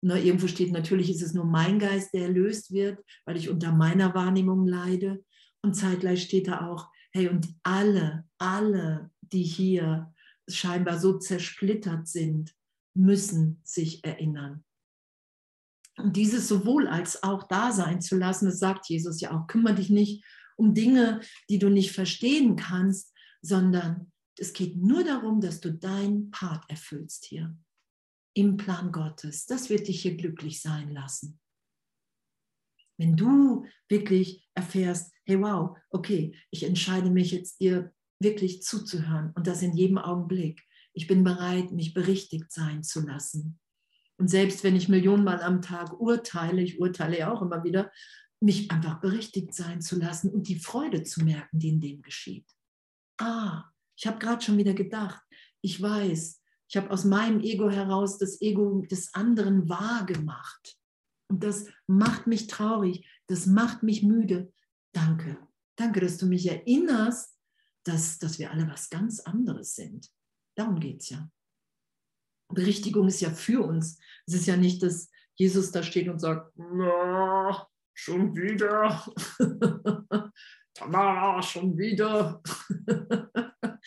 A: Na, irgendwo steht, natürlich ist es nur mein Geist, der erlöst wird, weil ich unter meiner Wahrnehmung leide. Und zeitgleich steht da auch, Hey, und alle, alle, die hier scheinbar so zersplittert sind, müssen sich erinnern. Und dieses sowohl als auch da sein zu lassen, das sagt Jesus ja auch, kümmere dich nicht um Dinge, die du nicht verstehen kannst, sondern es geht nur darum, dass du deinen Part erfüllst hier im Plan Gottes. Das wird dich hier glücklich sein lassen. Wenn du wirklich erfährst, hey wow, okay, ich entscheide mich jetzt dir wirklich zuzuhören und das in jedem Augenblick. Ich bin bereit, mich berichtigt sein zu lassen. Und selbst wenn ich Millionenmal am Tag urteile, ich urteile ja auch immer wieder, mich einfach berichtigt sein zu lassen und die Freude zu merken, die in dem geschieht. Ah, ich habe gerade schon wieder gedacht, ich weiß, ich habe aus meinem Ego heraus das Ego des anderen wahrgemacht. Und das macht mich traurig, das macht mich müde. Danke, danke, dass du mich erinnerst, dass, dass wir alle was ganz anderes sind. Darum geht es ja. Berichtigung ist ja für uns. Es ist ja nicht, dass Jesus da steht und sagt, na, schon wieder. (laughs) Tamara, schon wieder. (laughs)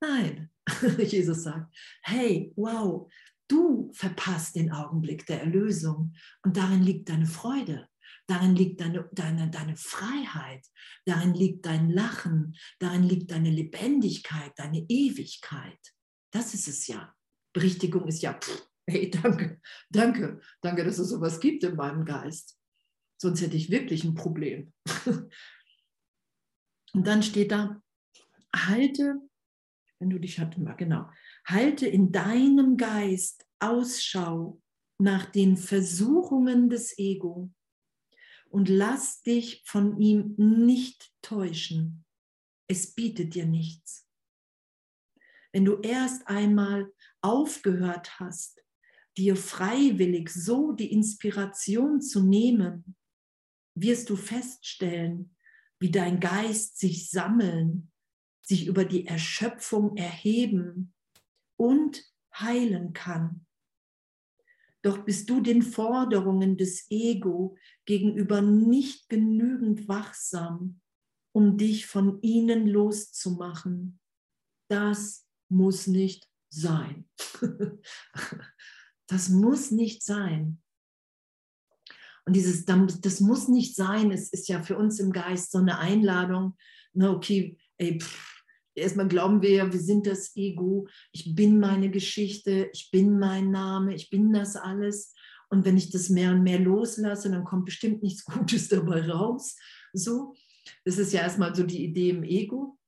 A: Nein, (laughs) Jesus sagt, hey, wow, du verpasst den Augenblick der Erlösung und darin liegt deine Freude. Darin liegt deine, deine, deine Freiheit, darin liegt dein Lachen, darin liegt deine Lebendigkeit, deine Ewigkeit. Das ist es ja. Berichtigung ist ja, pff, hey, danke, danke, danke, dass es sowas gibt in meinem Geist. Sonst hätte ich wirklich ein Problem. (laughs) Und dann steht da, halte, wenn du dich hatten, genau, halte in deinem Geist Ausschau nach den Versuchungen des Ego und lass dich von ihm nicht täuschen. Es bietet dir nichts. Wenn du erst einmal aufgehört hast, dir freiwillig so die Inspiration zu nehmen, wirst du feststellen, wie dein Geist sich sammeln, sich über die Erschöpfung erheben und heilen kann. Doch bist du den Forderungen des Ego gegenüber nicht genügend wachsam, um dich von ihnen loszumachen. Das muss nicht sein. (laughs) Das muss nicht sein. Und dieses, das muss nicht sein, es ist ja für uns im Geist so eine Einladung, na okay, ey, pff, erstmal glauben wir ja, wir sind das Ego, ich bin meine Geschichte, ich bin mein Name, ich bin das alles. Und wenn ich das mehr und mehr loslasse, dann kommt bestimmt nichts Gutes (laughs) dabei raus. So, das ist ja erstmal so die Idee im Ego.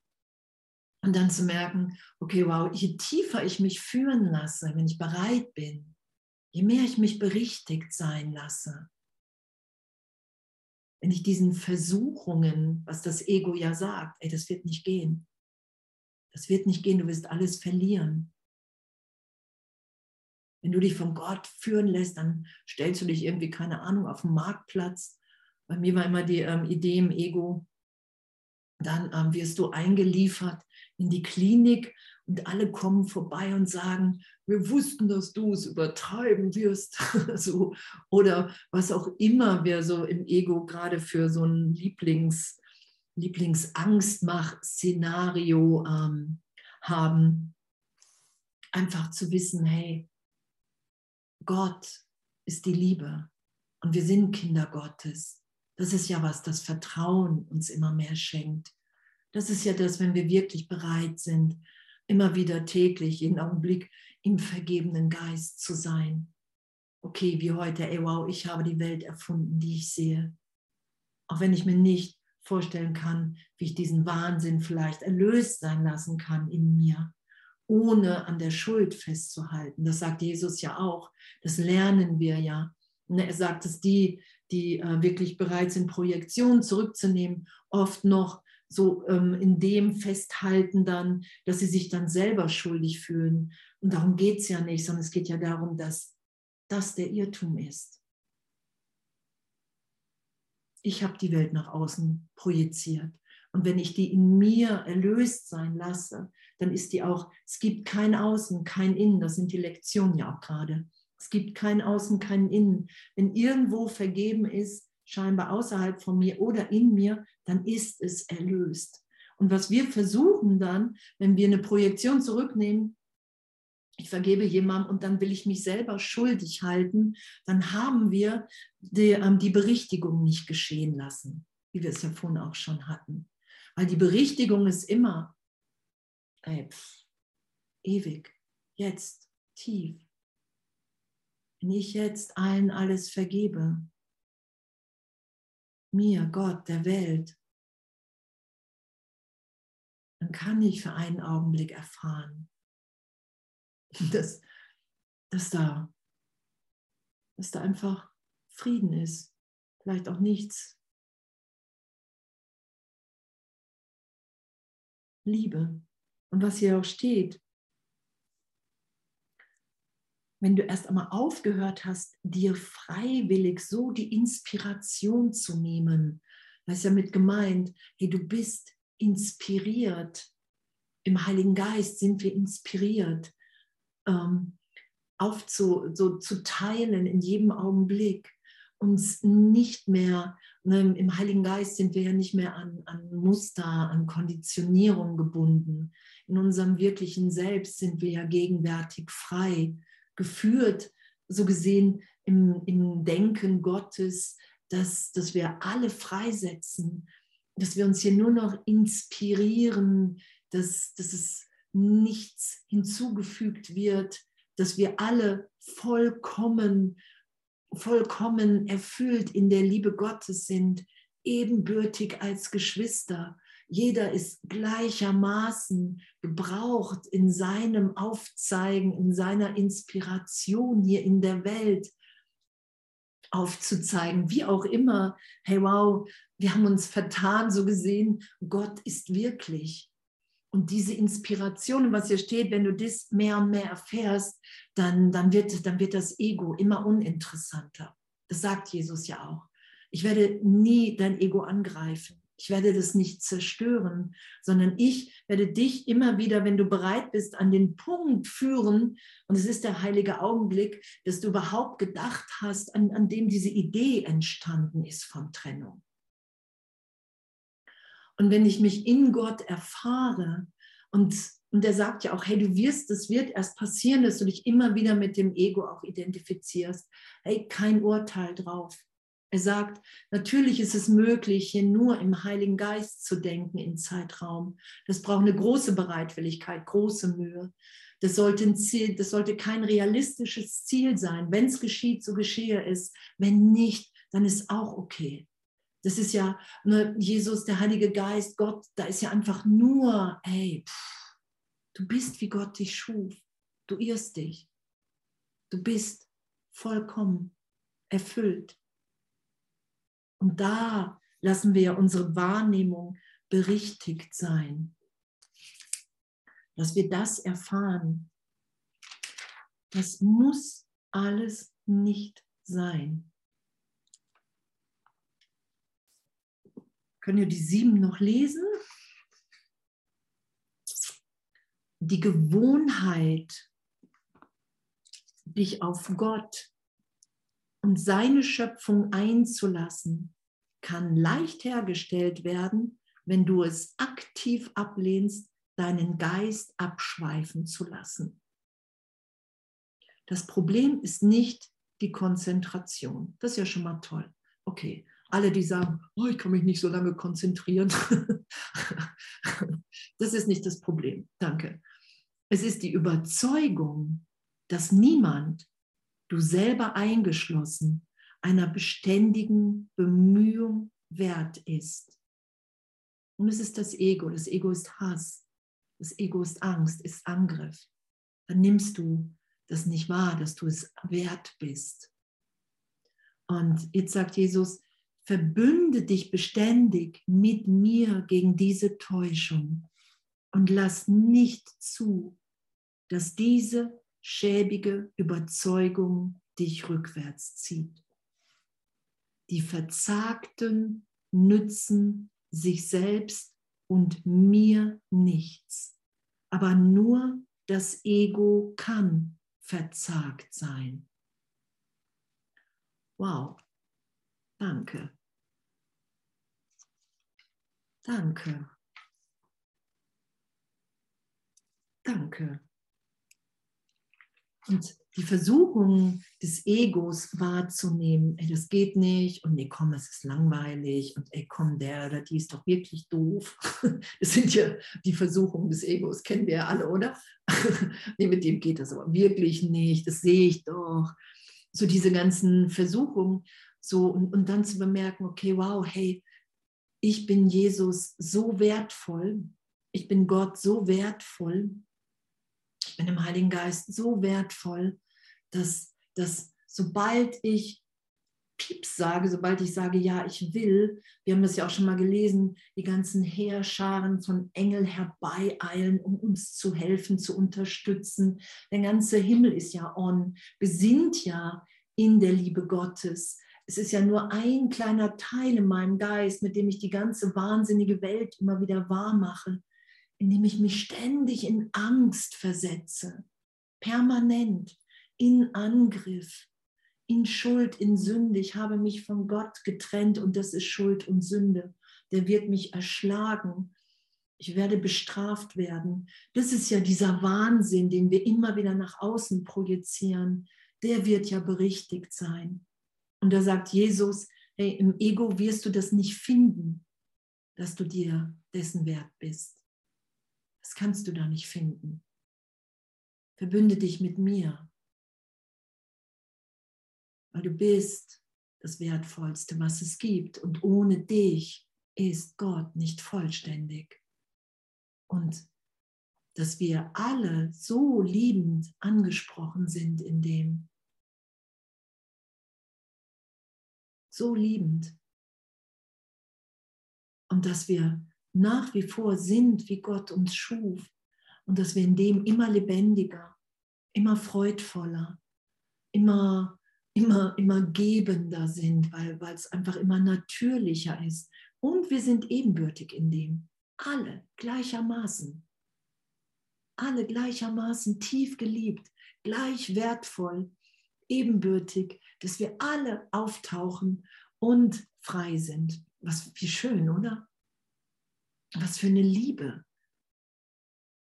A: Und dann zu merken, okay, wow, je tiefer ich mich führen lasse, wenn ich bereit bin, je mehr ich mich berichtigt sein lasse, wenn ich diesen Versuchungen, was das Ego ja sagt, ey, das wird nicht gehen. Das wird nicht gehen, du wirst alles verlieren. Wenn du dich von Gott führen lässt, dann stellst du dich irgendwie, keine Ahnung, auf den Marktplatz. Bei mir war immer die ähm, Idee im Ego, dann ähm, wirst du eingeliefert in die Klinik und alle kommen vorbei und sagen, wir wussten, dass du es übertreiben wirst. (laughs) so, oder was auch immer wir so im Ego gerade für so ein Lieblings, Lieblingsangstmach-Szenario ähm, haben. Einfach zu wissen, hey, Gott ist die Liebe und wir sind Kinder Gottes. Das ist ja was, das Vertrauen uns immer mehr schenkt. Das ist ja das, wenn wir wirklich bereit sind, immer wieder täglich, jeden Augenblick im vergebenen Geist zu sein. Okay, wie heute, ey, wow, ich habe die Welt erfunden, die ich sehe. Auch wenn ich mir nicht vorstellen kann, wie ich diesen Wahnsinn vielleicht erlöst sein lassen kann in mir, ohne an der Schuld festzuhalten. Das sagt Jesus ja auch. Das lernen wir ja. Er sagt, dass die, die äh, wirklich bereit sind, Projektionen zurückzunehmen, oft noch so ähm, in dem festhalten dann, dass sie sich dann selber schuldig fühlen. Und darum geht es ja nicht, sondern es geht ja darum, dass das der Irrtum ist. Ich habe die Welt nach außen projiziert. Und wenn ich die in mir erlöst sein lasse, dann ist die auch, es gibt kein Außen, kein Innen, das sind die Lektionen ja auch gerade. Es gibt kein Außen, kein Innen. Wenn irgendwo vergeben ist, scheinbar außerhalb von mir oder in mir, dann ist es erlöst. Und was wir versuchen dann, wenn wir eine Projektion zurücknehmen, ich vergebe jemandem und dann will ich mich selber schuldig halten, dann haben wir die, ähm, die Berichtigung nicht geschehen lassen, wie wir es ja vorhin auch schon hatten. Weil die Berichtigung ist immer ey, pff, ewig, jetzt, tief. Wenn ich jetzt allen alles vergebe, mir, Gott, der Welt, dann kann ich für einen Augenblick erfahren, (laughs) dass, dass, da, dass da einfach Frieden ist, vielleicht auch nichts. Liebe. Und was hier auch steht, wenn du erst einmal aufgehört hast, dir freiwillig so die Inspiration zu nehmen, da ist ja mit gemeint, hey, du bist inspiriert. Im Heiligen Geist sind wir inspiriert ähm, aufzu, so zu teilen in jedem Augenblick, uns nicht mehr, ne, im Heiligen Geist sind wir ja nicht mehr an, an Muster, an Konditionierung gebunden. In unserem wirklichen Selbst sind wir ja gegenwärtig frei geführt, so gesehen im, im Denken Gottes, dass, dass wir alle freisetzen, dass wir uns hier nur noch inspirieren, dass, dass es nichts hinzugefügt wird, dass wir alle vollkommen, vollkommen erfüllt in der Liebe Gottes sind, ebenbürtig als Geschwister, jeder ist gleichermaßen gebraucht in seinem Aufzeigen, in seiner Inspiration hier in der Welt aufzuzeigen, wie auch immer. Hey, wow, wir haben uns vertan, so gesehen, Gott ist wirklich. Und diese Inspiration, was hier steht, wenn du das mehr und mehr erfährst, dann, dann, wird, dann wird das Ego immer uninteressanter. Das sagt Jesus ja auch. Ich werde nie dein Ego angreifen. Ich werde das nicht zerstören, sondern ich werde dich immer wieder, wenn du bereit bist, an den Punkt führen. Und es ist der heilige Augenblick, dass du überhaupt gedacht hast, an, an dem diese Idee entstanden ist von Trennung. Und wenn ich mich in Gott erfahre und und er sagt ja auch, hey, du wirst, es wird erst passieren, dass du dich immer wieder mit dem Ego auch identifizierst. Hey, kein Urteil drauf. Er sagt, natürlich ist es möglich, hier nur im Heiligen Geist zu denken in Zeitraum. Das braucht eine große Bereitwilligkeit, große Mühe. Das sollte, ein Ziel, das sollte kein realistisches Ziel sein. Wenn es geschieht, so geschehe es. Wenn nicht, dann ist auch okay. Das ist ja ne, Jesus, der Heilige Geist, Gott, da ist ja einfach nur, ey, pff, du bist wie Gott dich schuf. Du irrst dich. Du bist vollkommen erfüllt. Und da lassen wir unsere Wahrnehmung berichtigt sein. Dass wir das erfahren. Das muss alles nicht sein. Können wir die sieben noch lesen? Die Gewohnheit, dich auf Gott und seine Schöpfung einzulassen, kann leicht hergestellt werden, wenn du es aktiv ablehnst, deinen Geist abschweifen zu lassen. Das Problem ist nicht die Konzentration. Das ist ja schon mal toll. Okay, alle, die sagen, oh, ich kann mich nicht so lange konzentrieren, (laughs) das ist nicht das Problem. Danke. Es ist die Überzeugung, dass niemand du selber eingeschlossen, einer beständigen Bemühung wert ist. Und es ist das Ego. Das Ego ist Hass. Das Ego ist Angst, ist Angriff. Dann nimmst du das nicht wahr, dass du es wert bist. Und jetzt sagt Jesus, verbünde dich beständig mit mir gegen diese Täuschung und lass nicht zu, dass diese schäbige Überzeugung dich rückwärts zieht. Die Verzagten nützen sich selbst und mir nichts, aber nur das Ego kann verzagt sein. Wow, danke. Danke. Danke. Und die Versuchung des Egos wahrzunehmen, ey, das geht nicht und nee, komm, es ist langweilig und ey, komm, der oder die ist doch wirklich doof. (laughs) Das sind ja die Versuchungen des Egos, kennen wir ja alle, oder? (laughs) nee, mit dem geht das aber wirklich nicht, das sehe ich doch. So diese ganzen Versuchungen, so und, und dann zu bemerken, okay, wow, hey, ich bin Jesus so wertvoll, ich bin Gott so wertvoll, ich bin im Heiligen Geist so wertvoll, dass, dass sobald ich Pieps sage, sobald ich sage, ja, ich will, wir haben das ja auch schon mal gelesen, die ganzen Heerscharen von Engeln herbeieilen, um uns zu helfen, zu unterstützen. Der ganze Himmel ist ja on. Sind ja in der Liebe Gottes. Es ist ja nur ein kleiner Teil in meinem Geist, mit dem ich die ganze wahnsinnige Welt immer wieder wahr mache, indem ich mich ständig in Angst versetze, permanent in Angriff in Schuld, in Sünde. Ich habe mich von Gott getrennt und das ist Schuld und Sünde. Der wird mich erschlagen. Ich werde bestraft werden. Das ist ja dieser Wahnsinn, den wir immer wieder nach außen projizieren. Der wird ja berichtigt sein. Und da sagt Jesus, hey, im Ego wirst du das nicht finden, dass du dir dessen wert bist. Das kannst du da nicht finden. Verbünde dich mit mir weil du bist das Wertvollste, was es gibt. Und ohne dich ist Gott nicht vollständig. Und dass wir alle so liebend angesprochen sind in dem. So liebend. Und dass wir nach wie vor sind, wie Gott uns schuf. Und dass wir in dem immer lebendiger, immer freudvoller, immer immer, immer gebender sind, weil, weil es einfach immer natürlicher ist. Und wir sind ebenbürtig in dem. Alle gleichermaßen. Alle gleichermaßen tief geliebt, gleich wertvoll, ebenbürtig, dass wir alle auftauchen und frei sind. Was, wie schön, oder? Was für eine Liebe.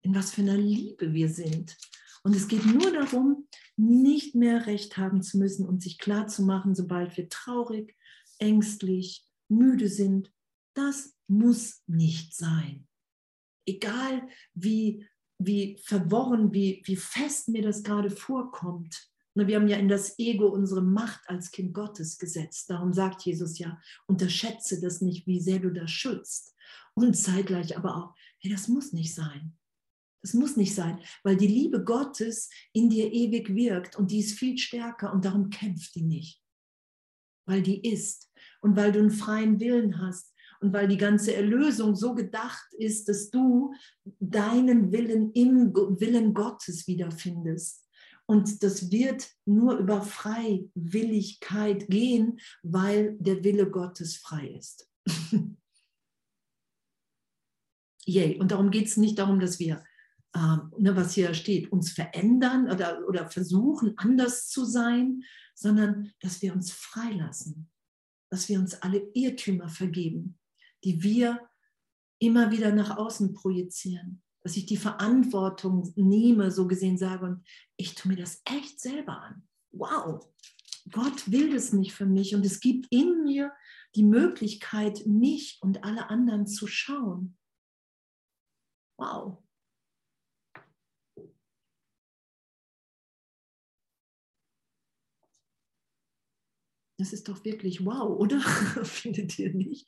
A: In was für einer Liebe wir sind. Und es geht nur darum, nicht mehr recht haben zu müssen und sich klar zu machen, sobald wir traurig, ängstlich, müde sind, das muss nicht sein. Egal wie, wie verworren, wie, wie fest mir das gerade vorkommt. Wir haben ja in das Ego unsere Macht als Kind Gottes gesetzt. Darum sagt Jesus ja, unterschätze das nicht, wie sehr du das schützt. Und zeitgleich aber auch, hey, das muss nicht sein. Das muss nicht sein, weil die Liebe Gottes in dir ewig wirkt und die ist viel stärker und darum kämpft die nicht. Weil die ist und weil du einen freien Willen hast und weil die ganze Erlösung so gedacht ist, dass du deinen Willen im Willen Gottes wiederfindest. Und das wird nur über Freiwilligkeit gehen, weil der Wille Gottes frei ist. (laughs) Yay. Und darum geht es nicht darum, dass wir ähm, ne, was hier steht, uns verändern oder, oder versuchen, anders zu sein, sondern dass wir uns freilassen, dass wir uns alle Irrtümer vergeben, die wir immer wieder nach außen projizieren, dass ich die Verantwortung nehme, so gesehen sage, und ich tue mir das echt selber an. Wow, Gott will das nicht für mich und es gibt in mir die Möglichkeit, mich und alle anderen zu schauen. Wow, Das ist doch wirklich wow, oder? (laughs) Findet ihr nicht?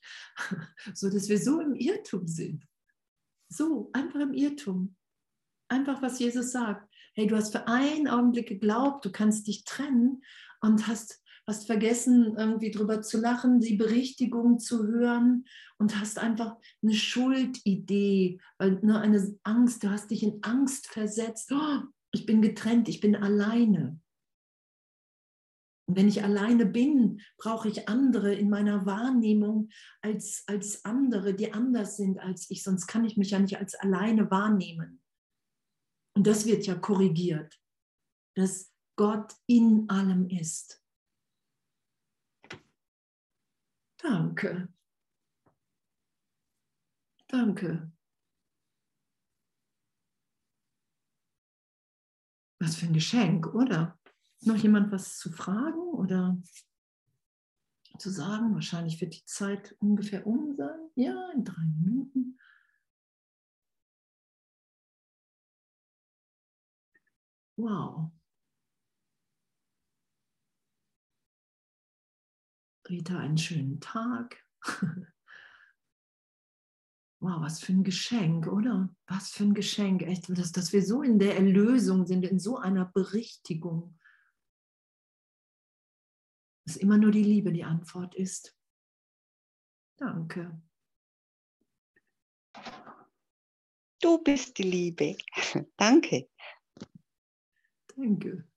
A: So, dass wir so im Irrtum sind. So, einfach im Irrtum. Einfach, was Jesus sagt. Hey, du hast für einen Augenblick geglaubt, du kannst dich trennen und hast, hast vergessen, irgendwie drüber zu lachen, die Berichtigung zu hören und hast einfach eine Schuldidee, weil ne, eine Angst, du hast dich in Angst versetzt. Oh, ich bin getrennt, ich bin alleine. Und wenn ich alleine bin, brauche ich andere in meiner Wahrnehmung als, als andere, die anders sind als ich. Sonst kann ich mich ja nicht als alleine wahrnehmen. Und das wird ja korrigiert, dass Gott in allem ist. Danke. Danke. Was für ein Geschenk, oder? Noch jemand was zu fragen oder zu sagen? Wahrscheinlich wird die Zeit ungefähr um sein. Ja, in drei Minuten. Wow. Rita, einen schönen Tag. (laughs) Wow, was für ein Geschenk, oder? Was für ein Geschenk, echt, dass, dass wir so in der Erlösung sind, in so einer Berichtigung dass immer nur die Liebe die Antwort ist. Danke.
B: Du bist die Liebe. (laughs) Danke.
A: Danke.